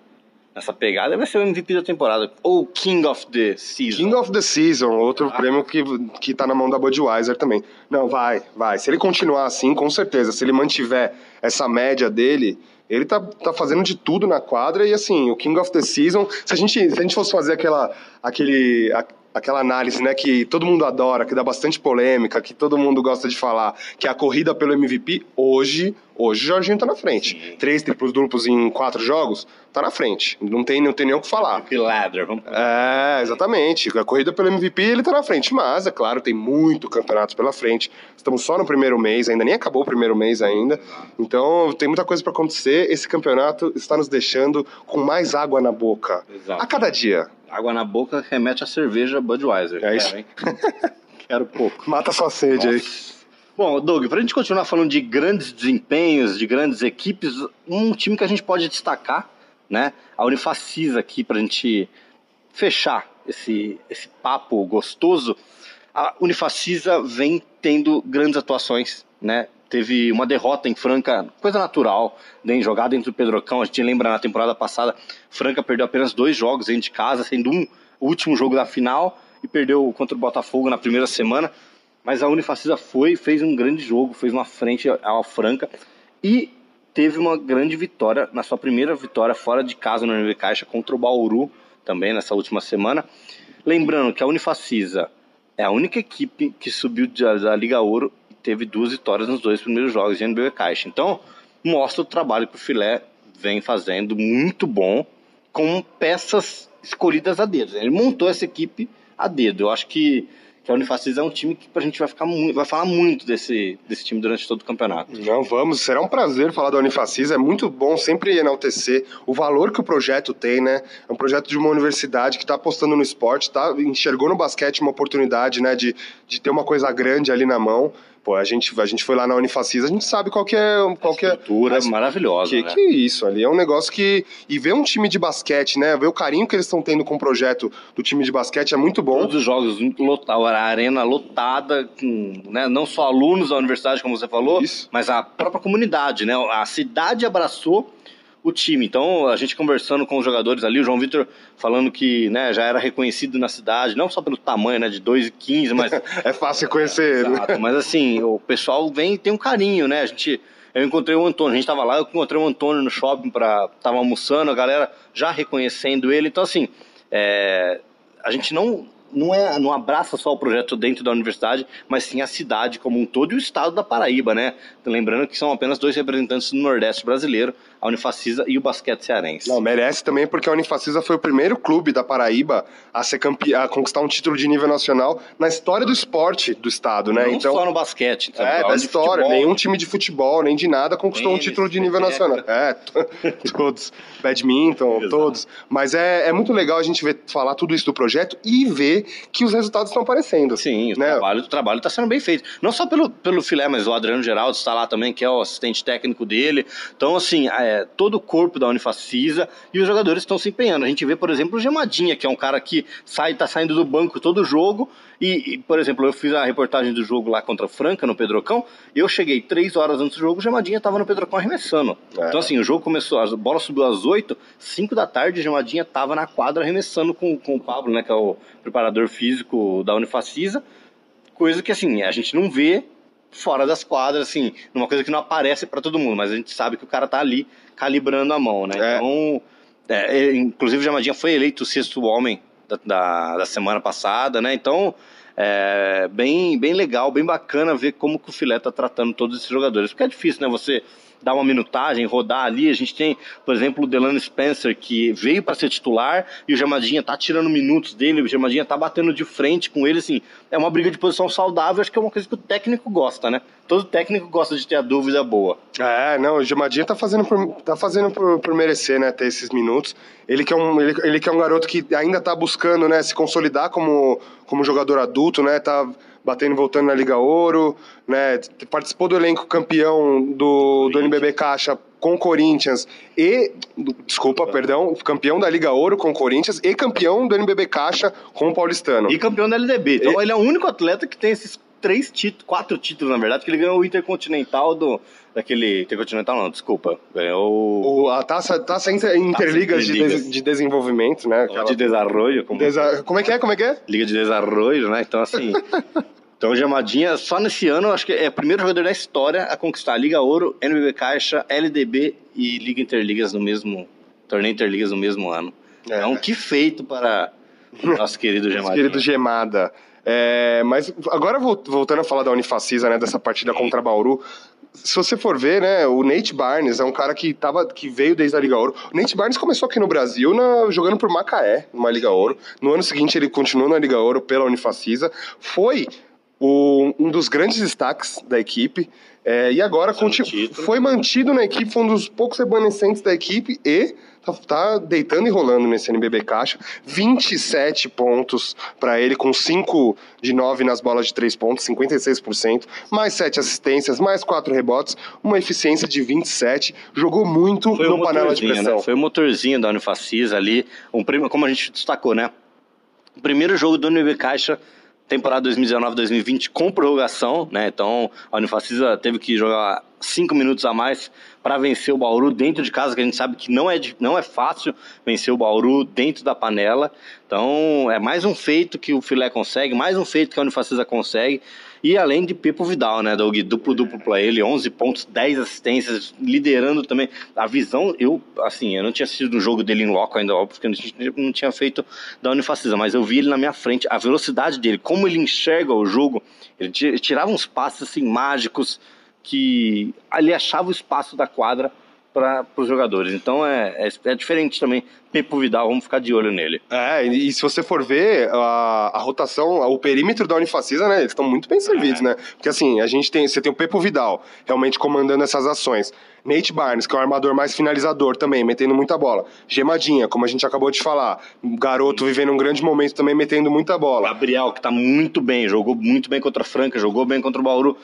nessa pegada, vai ser o MVP da temporada. Ou King of the Season. King of the Season, outro prêmio que, que tá na mão da Budweiser também. Não, vai, vai. Se ele continuar assim, com certeza. Se ele mantiver essa média dele, ele tá, tá fazendo de tudo na quadra e assim, o King of the Season, se a gente, se a gente fosse fazer aquela, aquele, a- aquela análise, né, que todo mundo adora, que dá bastante polêmica, que todo mundo gosta de falar, que é a corrida pelo MVP, hoje, hoje o Jorginho tá na frente. Três triplos duplos em quatro jogos, tá na frente. Não tem, não tem nem o que falar. MVP Ladder, vamos É, exatamente. A corrida pelo MVP ele tá na frente, mas, é claro, tem muito campeonato pela frente. Estamos só no primeiro mês, ainda nem acabou o primeiro mês ainda. Então, tem muita coisa para acontecer. Esse campeonato está nos deixando com mais água na boca. Exato. A cada dia. Água na boca remete à cerveja Budweiser. É isso. Quero, hein? Quero pouco. Mata sua sede aí. Bom, Doug, pra gente continuar falando de grandes desempenhos, de grandes equipes, um time que a gente pode destacar, né? A Unifacisa aqui, pra gente fechar esse, esse papo gostoso. A Unifacisa vem tendo grandes atuações, né? Teve uma derrota em Franca, coisa natural, né? jogada entre o Pedrocão. A gente lembra na temporada passada, Franca perdeu apenas dois jogos dentro de casa, sendo um o último jogo da final e perdeu contra o Botafogo na primeira semana. Mas a Unifacisa foi, fez um grande jogo, fez uma frente ao Franca e teve uma grande vitória, na sua primeira vitória fora de casa no NB Caixa contra o Bauru, também nessa última semana. Lembrando que a Unifacisa é a única equipe que subiu da, Liga Ouro teve duas vitórias nos dois primeiros jogos de NB Caixa. Então, mostra o trabalho que o Filé vem fazendo, muito bom, com peças escolhidas a dedo. Ele montou essa equipe a dedo. Eu acho que, que a Unifacisa é um time que a gente vai, ficar vai falar muito desse, desse time durante todo o campeonato. Não, vamos. Será um prazer falar da Unifacisa. É muito bom sempre enaltecer o valor que o projeto tem, né? É um projeto de uma universidade que está apostando no esporte, tá, enxergou no basquete uma oportunidade, né, de, de ter uma coisa grande ali na mão. Pô, a gente, a gente foi lá na Unifacisa, a gente sabe qual que é... Qual que é Estrutura a- maravilhosa, que, né? que isso ali? É um negócio que. E ver um time de basquete, né? Ver o carinho que eles estão tendo com o projeto do time de basquete é muito bom. Todos os jogos, lota- a arena lotada, com, né, não só alunos da universidade, como você falou, Isso. mas a própria comunidade, né? A cidade abraçou o time. Então, a gente conversando com os jogadores ali, o João Vitor falando que né, já era reconhecido na cidade, não só pelo tamanho, né, de 2,15, mas... é fácil conhecer ele. Exato, mas assim, o pessoal vem e tem um carinho, né? A gente... Eu encontrei o Antônio, a gente estava lá, eu encontrei o Antônio no shopping, para tava almoçando, a galera já reconhecendo ele. Então, assim, é, a gente não não, é, não abraça só o projeto dentro da universidade, mas sim a cidade como um todo e o estado da Paraíba, né? Lembrando que são apenas dois representantes do Nordeste brasileiro, a Unifacisa e o basquete cearense. Não, merece também porque a Unifacisa foi o primeiro clube da Paraíba a, ser campe... a conquistar um título de nível nacional na história do esporte do estado, né? Não então, só no basquete. Então, é, da história. Futebol. Nenhum time de futebol, nem de nada conquistou Tênis, um título de nível nacional. É, todos. Badminton, todos. Mas é, é muito legal a gente ver, falar tudo isso do projeto e ver que os resultados estão aparecendo. Sim, né? o trabalho, o trabalho está sendo bem feito. Não só pelo, pelo filé, mas o Adriano Geraldo está lá também, que é o assistente técnico dele. Então, assim, é, todo o corpo da Unifacisa e os jogadores estão se empenhando. A gente vê, por exemplo, o Gemadinha, que é um cara que sai, tá saindo do banco todo jogo. E, e, por exemplo, eu fiz a reportagem do jogo lá contra o Franca, no Pedrocão. Eu cheguei três horas antes do jogo, o Gemadinha estava no Pedrocão arremessando. É. Então, assim, o jogo começou, a bola subiu às oito, cinco da tarde, o Gemadinha estava na quadra arremessando com, com o Pablo, né, que é o preparador físico da Unifacisa. Coisa que, assim, a gente não vê fora das quadras, assim, numa coisa que não aparece para todo mundo, mas a gente sabe que o cara tá ali calibrando a mão, né? É. Então, é, inclusive o Jamadinha foi eleito o sexto homem da, da, da semana passada, né? Então, é bem, bem legal, bem bacana ver como que o Filé tá tratando todos esses jogadores, porque é difícil, né? Você dar uma minutagem, rodar ali. A gente tem, por exemplo, o Delano Spencer, que veio para ser titular e o Jamadinha tá tirando minutos dele, o Jamadinha tá batendo de frente com ele, assim. É uma briga de posição saudável, acho que é uma coisa que o técnico gosta, né? Todo técnico gosta de ter a dúvida boa. É, não, o Jamadinha tá fazendo por, tá fazendo por, por merecer, né, ter esses minutos. Ele que, é um, ele, ele que é um garoto que ainda tá buscando, né, se consolidar como, como jogador adulto, né, tá batendo e voltando na Liga Ouro, né? Participou do elenco campeão do, do NBB Caixa com o Corinthians e desculpa, perdão, campeão da Liga Ouro com o Corinthians e campeão do NBB Caixa com o Paulistano. E campeão da LDB. Então e... ele é o único atleta que tem esses três títulos, quatro títulos na verdade, que ele ganhou o Intercontinental do daquele Intercontinental não, desculpa, ganhou o, a taça, taça inter, interligas de, de, de, desenvolvimento, né? Aquela... De desarrollo, como... Desa... como é que é, como é que é? Liga de desarrollo, né? Então assim, Então o Jamadinha, só nesse ano, acho que é o primeiro jogador da história a conquistar a Liga Ouro, NBB Caixa, LDB e Liga Interligas no mesmo. Torneio Interligas no mesmo ano. É. Então, que feito para nosso querido Gemadinha. querido Gemada. É, mas agora voltando a falar da Unifacisa, né, dessa partida contra Bauru, se você for ver, né, o Nate Barnes é um cara que, tava, que veio desde a Liga Ouro. O Nate Barnes começou aqui no Brasil na, jogando por Macaé, numa Liga Ouro. No ano seguinte ele continuou na Liga Ouro pela Unifacisa. Foi o, um dos grandes destaques da equipe. É, e agora foi mantido na equipe, foi um dos poucos remanescentes da equipe e tá, tá deitando e rolando nesse NBB Caixa. 27 pontos para ele, com 5 de 9 nas bolas de 3 pontos, 56%, mais 7 assistências, mais 4 rebotes, uma eficiência de 27. Jogou muito foi no panela de pressão. Né? Foi o motorzinho da Unifacisa ali, um, como a gente destacou, né? O primeiro jogo do NBB Caixa temporada 2019-2020 com prorrogação, né? Então a Unifacisa teve que jogar cinco minutos a mais para vencer o Bauru dentro de casa, que a gente sabe que não é, não é fácil vencer o Bauru dentro da panela. Então é mais um feito que o Filé consegue, mais um feito que a Unifacisa consegue. E além de Pepo Vidal, né, Doug? Duplo-duplo para ele, 11 pontos, 10 assistências, liderando também. A visão, eu, assim, eu não tinha assistido o jogo dele em loco ainda, óbvio, porque eu não tinha feito da Unifacisa, mas eu vi ele na minha frente, a velocidade dele, como ele enxerga o jogo, ele tirava uns passos, assim, mágicos, que ali achava o espaço da quadra para os jogadores. Então é, é, é, diferente também. Pepo Vidal, vamos ficar de olho nele. É, e, se você for ver a, a, rotação, o perímetro da Unifacisa, né, eles estão muito bem servidos, é. né? Porque assim, a gente tem, você tem o Pepo Vidal realmente comandando essas ações. Nate Barnes, que é o armador mais finalizador também, metendo muita bola. Gemadinha, como a gente acabou de falar. Garoto vivendo um grande momento também, metendo muita bola. Gabriel, que tá muito bem, jogou muito bem contra a Franca, jogou bem contra o Bauru,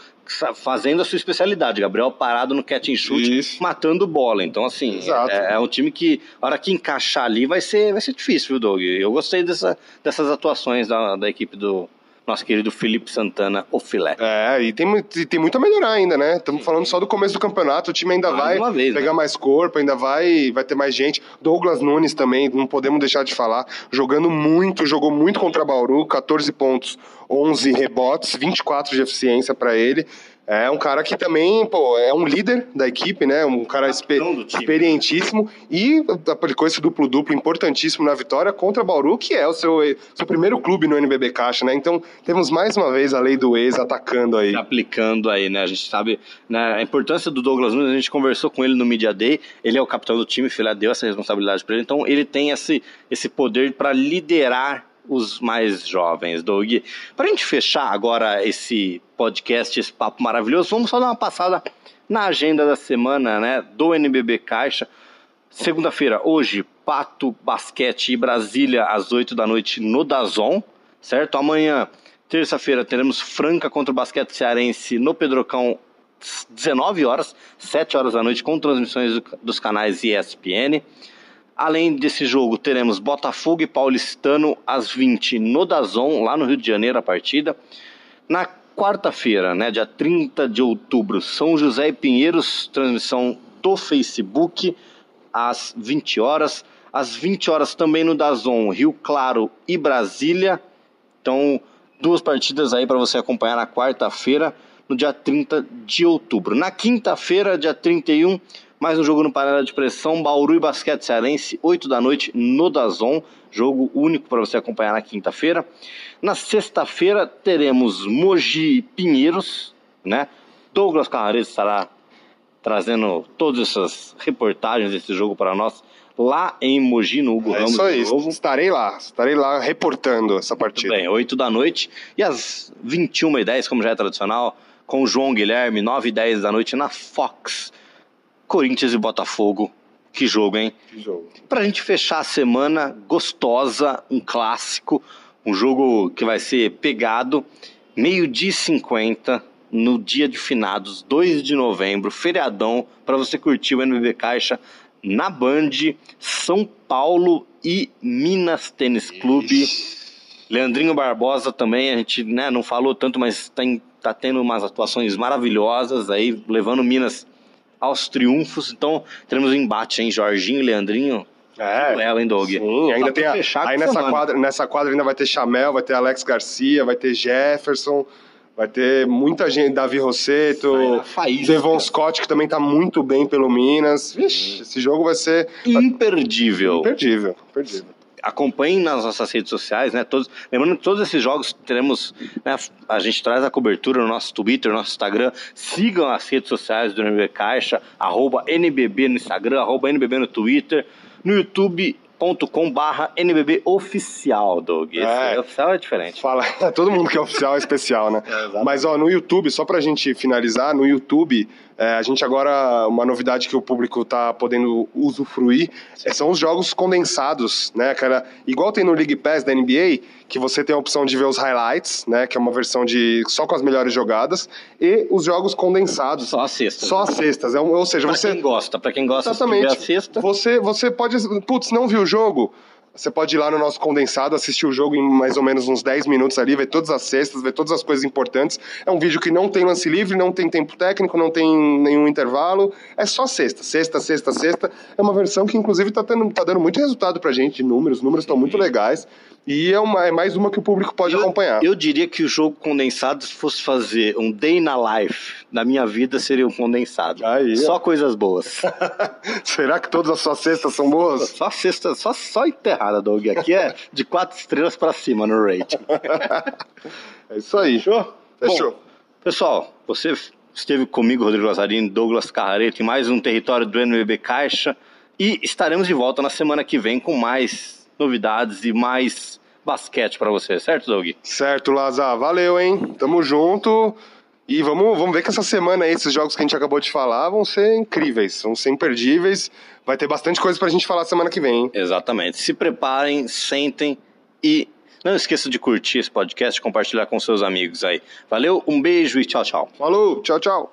fazendo a sua especialidade. Gabriel parado no catch and shoot, Isso. matando bola. Então, assim, é, é, um time que, a hora que encaixar ali, vai ser, vai ser difícil, viu, Doug? Eu gostei dessa, dessas atuações da, da equipe do, nosso querido Felipe Santana, o filé. É, e tem, tem muito a melhorar ainda, né? Estamos falando só do começo do campeonato, o time ainda Mais vai vez, pegar né? mais corpo, ainda vai, vai ter mais gente. Douglas Nunes também, não podemos deixar de falar, jogando muito, jogou muito contra Bauru, 14 pontos, 11 rebotes, 24 de eficiência para ele. É um cara que também, pô, é um líder da equipe, né? Um cara expe- Capitão do time. experientíssimo e aplicou esse duplo-duplo importantíssimo na vitória contra Bauru, que é o seu, seu primeiro clube no NBB Caixa, né? Então temos mais uma vez a lei do ex atacando aí. aplicando aí, né? A gente sabe né, a importância do Douglas Nunes, a gente conversou com ele no Media Day, ele é o capitão do time, o Filé deu essa responsabilidade para ele, então ele tem esse, esse poder para liderar os mais jovens, Doug. Para a gente fechar agora esse podcast, esse papo maravilhoso, vamos só dar uma passada na agenda da semana, né, do NBB Caixa. Segunda-feira, hoje, Pato, Basquete e Brasília, às 8 da noite no Dazon, certo? Amanhã, terça-feira, teremos Franca contra o Basquete Cearense no Pedrocão, 19 horas, 7 horas da noite, com transmissões do- dos canais ESPN. Além desse jogo, teremos Botafogo e Paulistano às 20 no Dazon, lá no Rio de Janeiro, a partida. Na quarta-feira, né, dia 30 de outubro, São José e Pinheiros, transmissão do Facebook, às 20 horas. Às 20 horas também no Dazon, Rio Claro e Brasília. Então, duas partidas aí para você acompanhar na quarta-feira, no dia 30 de outubro. Na quinta-feira, dia 31, mais um jogo no panela de pressão, Bauru e Basquete Cearense, 8 da noite no Dazon, jogo único para você acompanhar na quinta-feira. Na sexta-feira teremos Mogi e Pinheiros, né? Douglas Carrareto estará trazendo todas essas reportagens desse jogo para nós lá em Mogi, no Hugo É Ramos isso aí, novo. estarei lá, estarei lá reportando essa Muito partida. bem, 8 da noite. E às 21h10, como já é tradicional, com o João Guilherme, 9 e 10 da noite na Fox. Corinthians e Botafogo. Que jogo, hein? Que jogo. Pra gente fechar a semana gostosa, um clássico, um jogo que vai ser pegado, meio-dia e 50, no dia de finados, 2 de novembro, feriadão, para você curtir o NBB Caixa na Band, São Paulo e Minas Tênis Clube. Leandrinho Barbosa também, a gente né, não falou tanto, mas tem, tá tendo umas atuações maravilhosas aí, levando Minas aos triunfos. Então, teremos um embate, hein? Jorginho e Leandrinho. É. Duelo, hein, Doug? Sim, ainda tem a, aí nessa semana. quadra, nessa quadra ainda vai ter Chamel, vai ter Alex Garcia, vai ter Jefferson, vai ter muita gente, Davi Rosseto, faísca. Devon Scott, que também tá muito bem pelo Minas. Vixe, esse jogo vai ser Imperdível. imperdível, imperdível. Acompanhem nas nossas redes sociais, né? Todos, lembrando que todos esses jogos teremos, né, a gente traz a cobertura no nosso Twitter, no nosso Instagram. Sigam as redes sociais do NBB Caixa, arroba NBB no Instagram, arroba NBB no Twitter, no youtube.com barra NBB Oficial, Doug. Esse É. oficial é diferente. Fala, todo mundo que é oficial é especial, né? Mas ó, no YouTube, só pra gente finalizar, no YouTube, é, a gente agora, uma novidade que o público tá podendo usufruir, é, são os jogos condensados, né? Aquela, igual tem no League Pass da NBA, que você tem a opção de ver os highlights, né? Que é uma versão de só com as melhores jogadas, e os jogos condensados. Só a sexta. Só as cestas. É ou seja, Pra você. quem gosta, pra quem gosta, Exatamente. tiver a sexta, Você, você pode. Putz, não viu o jogo? Você pode ir lá no nosso condensado, assistir o jogo em mais ou menos uns 10 minutos ali, ver todas as cestas, ver todas as coisas importantes. É um vídeo que não tem lance livre, não tem tempo técnico, não tem nenhum intervalo. É só sexta, sexta, sexta, sexta. É uma versão que, inclusive, tá, tendo, tá dando muito resultado pra gente números. Os números estão muito legais. E é, uma, é mais uma que o público pode eu, acompanhar. eu diria que o jogo condensado, se fosse fazer um day na life da minha vida, seria um condensado. Aí, ó. Só coisas boas. Será que todas as suas cestas são boas? Só sexta, só, só enterrada, Doug. Aqui é de quatro estrelas pra cima no rating. É isso aí. Fechou? Fechou. Bom, pessoal, você esteve comigo, Rodrigo Lazzarini, Douglas Carrareto, em mais um território do NBB Caixa. E estaremos de volta na semana que vem com mais novidades e mais basquete pra você, certo, Doug? Certo, Lazar. Valeu, hein? Tamo junto. E vamos, vamos ver que essa semana aí, esses jogos que a gente acabou de falar vão ser incríveis, vão ser imperdíveis. Vai ter bastante coisa pra gente falar semana que vem, hein? Exatamente. Se preparem, sentem e não esqueça de curtir esse podcast e compartilhar com seus amigos aí. Valeu, um beijo e tchau, tchau. Falou, tchau, tchau.